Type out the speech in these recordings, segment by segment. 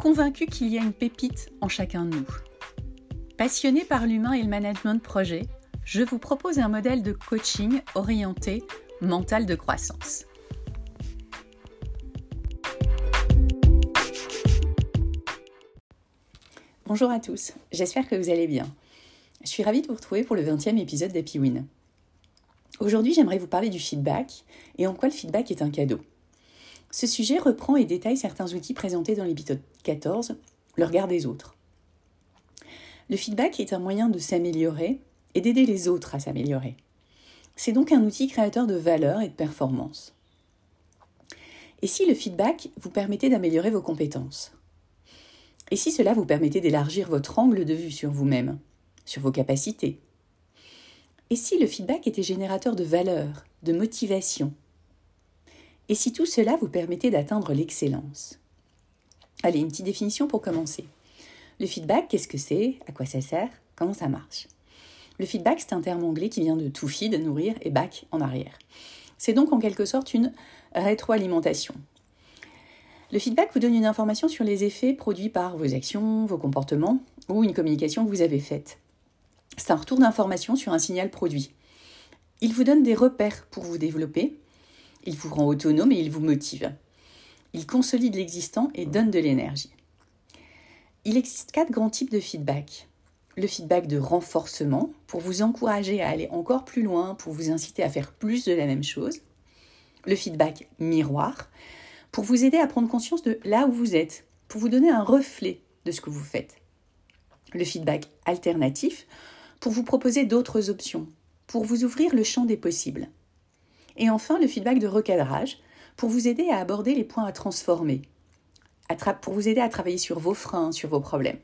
convaincu qu'il y a une pépite en chacun de nous. Passionné par l'humain et le management de projet, je vous propose un modèle de coaching orienté mental de croissance. Bonjour à tous, j'espère que vous allez bien. Je suis ravie de vous retrouver pour le 20e épisode d'Happy Win. Aujourd'hui, j'aimerais vous parler du feedback et en quoi le feedback est un cadeau. Ce sujet reprend et détaille certains outils présentés dans l'épisode 14, le regard des autres. Le feedback est un moyen de s'améliorer et d'aider les autres à s'améliorer. C'est donc un outil créateur de valeur et de performance. Et si le feedback vous permettait d'améliorer vos compétences? Et si cela vous permettait d'élargir votre angle de vue sur vous-même, sur vos capacités? Et si le feedback était générateur de valeur, de motivation, et si tout cela vous permettait d'atteindre l'excellence? Allez, une petite définition pour commencer. Le feedback, qu'est-ce que c'est? À quoi ça sert? Comment ça marche? Le feedback, c'est un terme anglais qui vient de to feed, nourrir, et back, en arrière. C'est donc en quelque sorte une rétroalimentation. Le feedback vous donne une information sur les effets produits par vos actions, vos comportements ou une communication que vous avez faite. C'est un retour d'information sur un signal produit. Il vous donne des repères pour vous développer il vous rend autonome et il vous motive. Il consolide l'existant et donne de l'énergie. Il existe quatre grands types de feedback. Le feedback de renforcement, pour vous encourager à aller encore plus loin, pour vous inciter à faire plus de la même chose. Le feedback miroir, pour vous aider à prendre conscience de là où vous êtes, pour vous donner un reflet de ce que vous faites. Le feedback alternatif, pour vous proposer d'autres options, pour vous ouvrir le champ des possibles. Et enfin, le feedback de recadrage pour vous aider à aborder les points à transformer, pour vous aider à travailler sur vos freins, sur vos problèmes.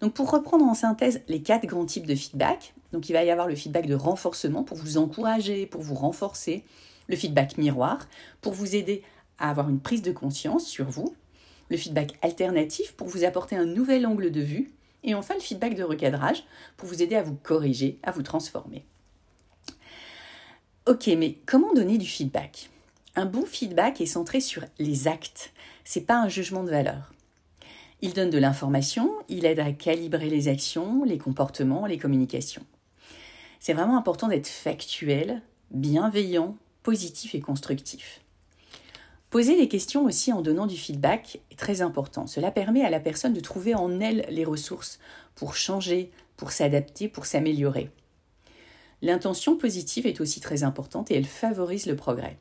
Donc pour reprendre en synthèse les quatre grands types de feedback, donc il va y avoir le feedback de renforcement pour vous encourager, pour vous renforcer, le feedback miroir pour vous aider à avoir une prise de conscience sur vous, le feedback alternatif pour vous apporter un nouvel angle de vue, et enfin le feedback de recadrage pour vous aider à vous corriger, à vous transformer. Ok, mais comment donner du feedback? Un bon feedback est centré sur les actes. C'est pas un jugement de valeur. Il donne de l'information, il aide à calibrer les actions, les comportements, les communications. C'est vraiment important d'être factuel, bienveillant, positif et constructif. Poser des questions aussi en donnant du feedback est très important. Cela permet à la personne de trouver en elle les ressources pour changer, pour s'adapter, pour s'améliorer. L'intention positive est aussi très importante et elle favorise le progrès.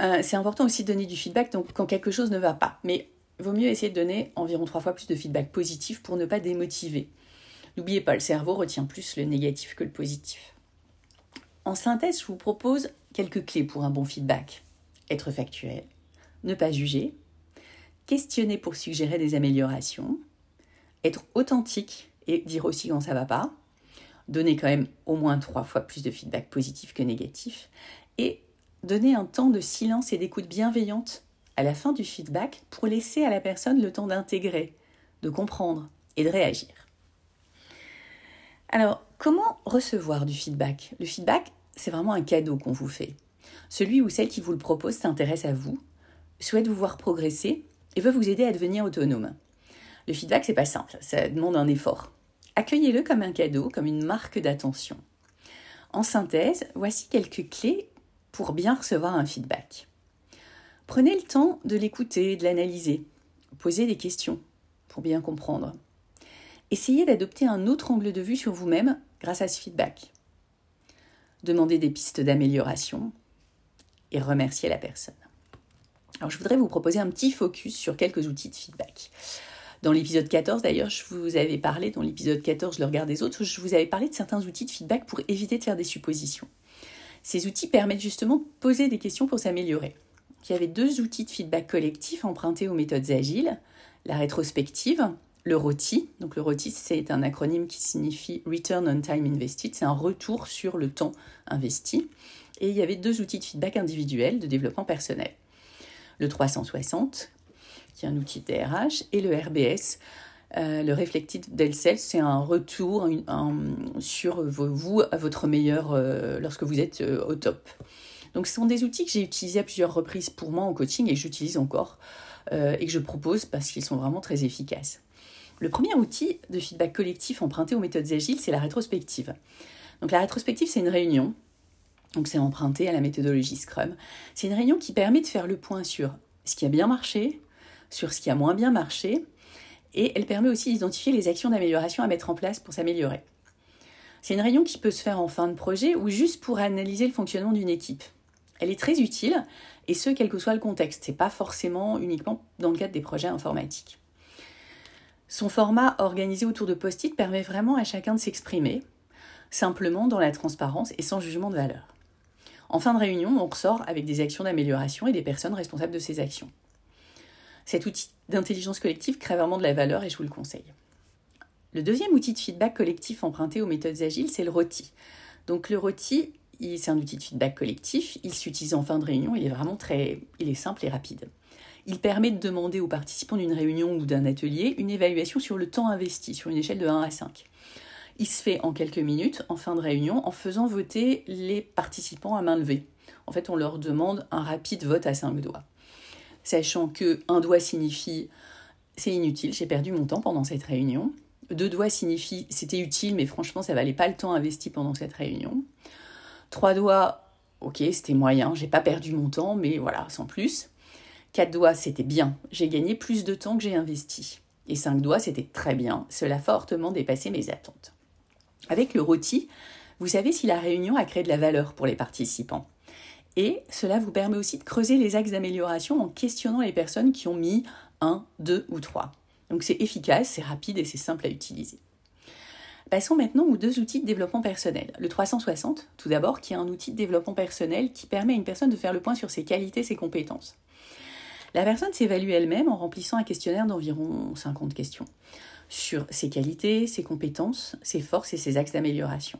Euh, c'est important aussi de donner du feedback quand quelque chose ne va pas. Mais vaut mieux essayer de donner environ trois fois plus de feedback positif pour ne pas démotiver. N'oubliez pas, le cerveau retient plus le négatif que le positif. En synthèse, je vous propose quelques clés pour un bon feedback. Être factuel, ne pas juger, questionner pour suggérer des améliorations, être authentique et dire aussi quand ça va pas, donner quand même au moins trois fois plus de feedback positif que négatif, et donner un temps de silence et d'écoute bienveillante à la fin du feedback pour laisser à la personne le temps d'intégrer, de comprendre et de réagir. Alors, comment recevoir du feedback? Le feedback, c'est vraiment un cadeau qu'on vous fait. Celui ou celle qui vous le propose s'intéresse à vous, souhaite vous voir progresser et veut vous aider à devenir autonome. Le feedback, c'est pas simple, ça demande un effort. Accueillez-le comme un cadeau, comme une marque d'attention. En synthèse, voici quelques clés pour bien recevoir un feedback. Prenez le temps de l'écouter, de l'analyser. Posez des questions pour bien comprendre. Essayez d'adopter un autre angle de vue sur vous-même grâce à ce feedback. Demandez des pistes d'amélioration et remerciez la personne. Alors je voudrais vous proposer un petit focus sur quelques outils de feedback. Dans l'épisode 14, d'ailleurs, je vous avais parlé, dans l'épisode 14, le regard des autres, je vous avais parlé de certains outils de feedback pour éviter de faire des suppositions. Ces outils permettent justement de poser des questions pour s'améliorer. qu'il y avait deux outils de feedback collectif empruntés aux méthodes agiles, la rétrospective, le ROTI. Donc le ROTI, c'est un acronyme qui signifie Return on Time Invested, c'est un retour sur le temps investi. Et il y avait deux outils de feedback individuel de développement personnel. Le 360, qui est un outil de DRH, et le RBS, euh, le Reflected Self, c'est un retour sur vous, à votre meilleur euh, lorsque vous êtes euh, au top. Donc ce sont des outils que j'ai utilisés à plusieurs reprises pour moi en coaching et que j'utilise encore et que je propose parce qu'ils sont vraiment très efficaces. Le premier outil de feedback collectif emprunté aux méthodes agiles, c'est la rétrospective. Donc la rétrospective, c'est une réunion. Donc c'est emprunté à la méthodologie Scrum. C'est une réunion qui permet de faire le point sur ce qui a bien marché, sur ce qui a moins bien marché, et elle permet aussi d'identifier les actions d'amélioration à mettre en place pour s'améliorer. C'est une réunion qui peut se faire en fin de projet ou juste pour analyser le fonctionnement d'une équipe. Elle est très utile, et ce, quel que soit le contexte. C'est pas forcément uniquement dans le cadre des projets informatiques. Son format organisé autour de post-it permet vraiment à chacun de s'exprimer, simplement dans la transparence et sans jugement de valeur. En fin de réunion, on ressort avec des actions d'amélioration et des personnes responsables de ces actions. Cet outil d'intelligence collective crée vraiment de la valeur et je vous le conseille. Le deuxième outil de feedback collectif emprunté aux méthodes agiles, c'est le ROTI. Donc le ROTI, c'est un outil de feedback collectif, il s'utilise en fin de réunion, il est vraiment très il est simple et rapide. Il permet de demander aux participants d'une réunion ou d'un atelier une évaluation sur le temps investi sur une échelle de 1 à 5. Il se fait en quelques minutes en fin de réunion en faisant voter les participants à main levée. En fait, on leur demande un rapide vote à 5 doigts sachant que un doigt signifie c'est inutile, j'ai perdu mon temps pendant cette réunion. Deux doigts signifie c'était utile, mais franchement, ça valait pas le temps investi pendant cette réunion. Trois doigts, ok, c'était moyen, j'ai pas perdu mon temps, mais voilà, sans plus. Quatre doigts, c'était bien, j'ai gagné plus de temps que j'ai investi. Et cinq doigts, c'était très bien, cela a fortement dépassé mes attentes. Avec le rôti, vous savez si la réunion a créé de la valeur pour les participants? Et cela vous permet aussi de creuser les axes d'amélioration en questionnant les personnes qui ont mis 1, 2 ou 3. Donc c'est efficace, c'est rapide et c'est simple à utiliser. Passons maintenant aux deux outils de développement personnel. Le 360, tout d'abord, qui est un outil de développement personnel qui permet à une personne de faire le point sur ses qualités, ses compétences. La personne s'évalue elle-même en remplissant un questionnaire d'environ 50 questions sur ses qualités, ses compétences, ses forces et ses axes d'amélioration.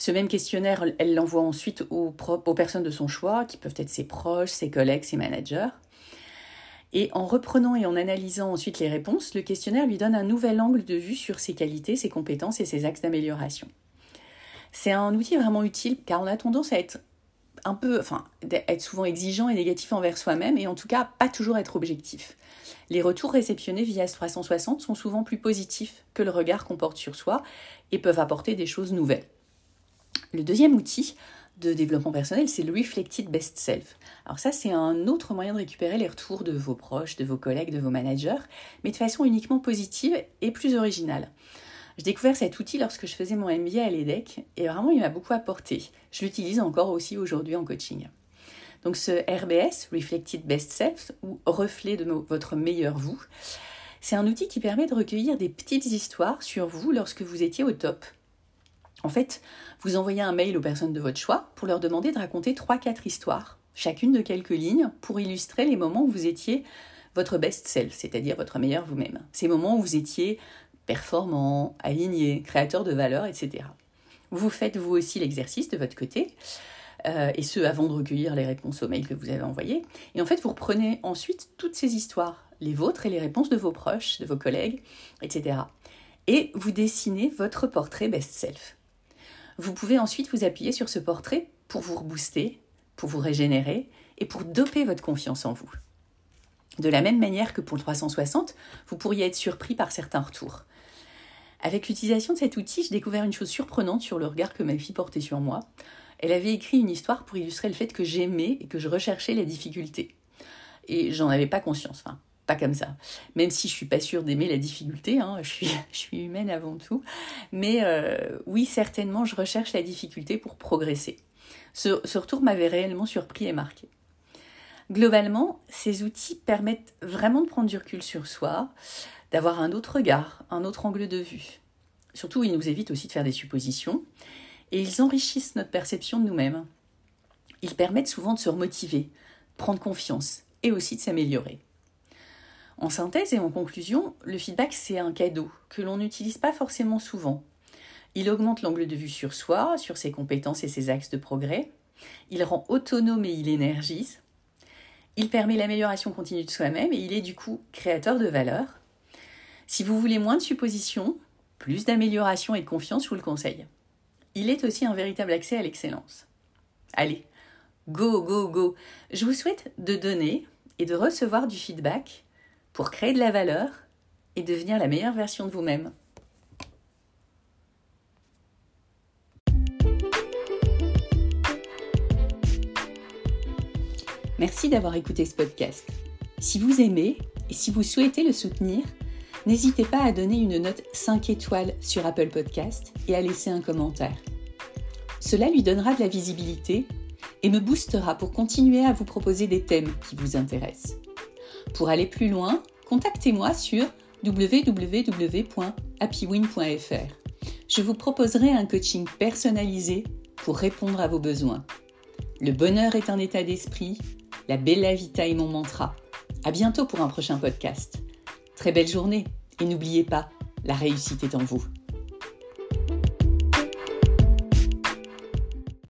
Ce même questionnaire, elle l'envoie ensuite aux, personnes de son choix, qui peuvent être ses proches, ses collègues, ses managers. Et en reprenant et en analysant ensuite les réponses, le questionnaire lui donne un nouvel angle de vue sur ses qualités, ses compétences et ses axes d'amélioration. C'est un outil vraiment utile car on a tendance à être un peu, enfin, être souvent exigeant et négatif envers soi-même et en tout cas pas toujours être objectif. Les retours réceptionnés via ce 360 sont souvent plus positifs que le regard qu'on porte sur soi et peuvent apporter des choses nouvelles. Le deuxième outil de développement personnel, c'est le Reflected Best Self. Alors ça, c'est un autre moyen de récupérer les retours de vos proches, de vos collègues, de vos managers, mais de façon uniquement positive et plus originale. J'ai découvert cet outil lorsque je faisais mon MBA à l'EDEC et vraiment il m'a beaucoup apporté. Je l'utilise encore aussi aujourd'hui en coaching. Donc ce RBS, Reflected Best Self, ou reflet de votre meilleur vous, c'est un outil qui permet de recueillir des petites histoires sur vous lorsque vous étiez au top, en fait, vous envoyez un mail aux personnes de votre choix pour leur demander de raconter 3-4 histoires, chacune de quelques lignes, pour illustrer les moments où vous étiez votre best self, c'est-à-dire votre meilleur vous-même. Ces moments où vous étiez performant, aligné, créateur de valeur, etc. Vous faites vous aussi l'exercice de votre côté, euh, et ce avant de recueillir les réponses aux mails que vous avez envoyés. Et en fait, vous reprenez ensuite toutes ces histoires, les vôtres et les réponses de vos proches, de vos collègues, etc. Et vous dessinez votre portrait best self. Vous pouvez ensuite vous appuyer sur ce portrait pour vous rebooster, pour vous régénérer et pour doper votre confiance en vous. De la même manière que pour le 360, vous pourriez être surpris par certains retours. Avec l'utilisation de cet outil, j'ai découvert une chose surprenante sur le regard que ma fille portait sur moi. Elle avait écrit une histoire pour illustrer le fait que j'aimais et que je recherchais la difficulté. Et j'en avais pas conscience. Comme ça. Même si je suis pas sûre d'aimer la difficulté, hein, je, suis, je suis humaine avant tout. Mais euh, oui, certainement, je recherche la difficulté pour progresser. Ce, ce retour m'avait réellement surpris et marqué. Globalement, ces outils permettent vraiment de prendre du recul sur soi, d'avoir un autre regard, un autre angle de vue. Surtout, ils nous évitent aussi de faire des suppositions et ils enrichissent notre perception de nous-mêmes. Ils permettent souvent de se remotiver, prendre confiance et aussi de s'améliorer. En synthèse et en conclusion, le feedback c'est un cadeau que l'on n'utilise pas forcément souvent. Il augmente l'angle de vue sur soi, sur ses compétences et ses axes de progrès. Il rend autonome et il énergise. Il permet l'amélioration continue de soi-même et il est du coup créateur de valeur. Si vous voulez moins de suppositions, plus d'amélioration et de confiance, je vous le conseille. Il est aussi un véritable accès à l'excellence. Allez, go, go, go. Je vous souhaite de donner et de recevoir du feedback pour créer de la valeur et devenir la meilleure version de vous-même. Merci d'avoir écouté ce podcast. Si vous aimez et si vous souhaitez le soutenir, n'hésitez pas à donner une note 5 étoiles sur Apple Podcast et à laisser un commentaire. Cela lui donnera de la visibilité et me boostera pour continuer à vous proposer des thèmes qui vous intéressent. Pour aller plus loin, contactez-moi sur www.happywin.fr. Je vous proposerai un coaching personnalisé pour répondre à vos besoins. Le bonheur est un état d'esprit, la bella vita est mon mantra. À bientôt pour un prochain podcast. Très belle journée et n'oubliez pas, la réussite est en vous.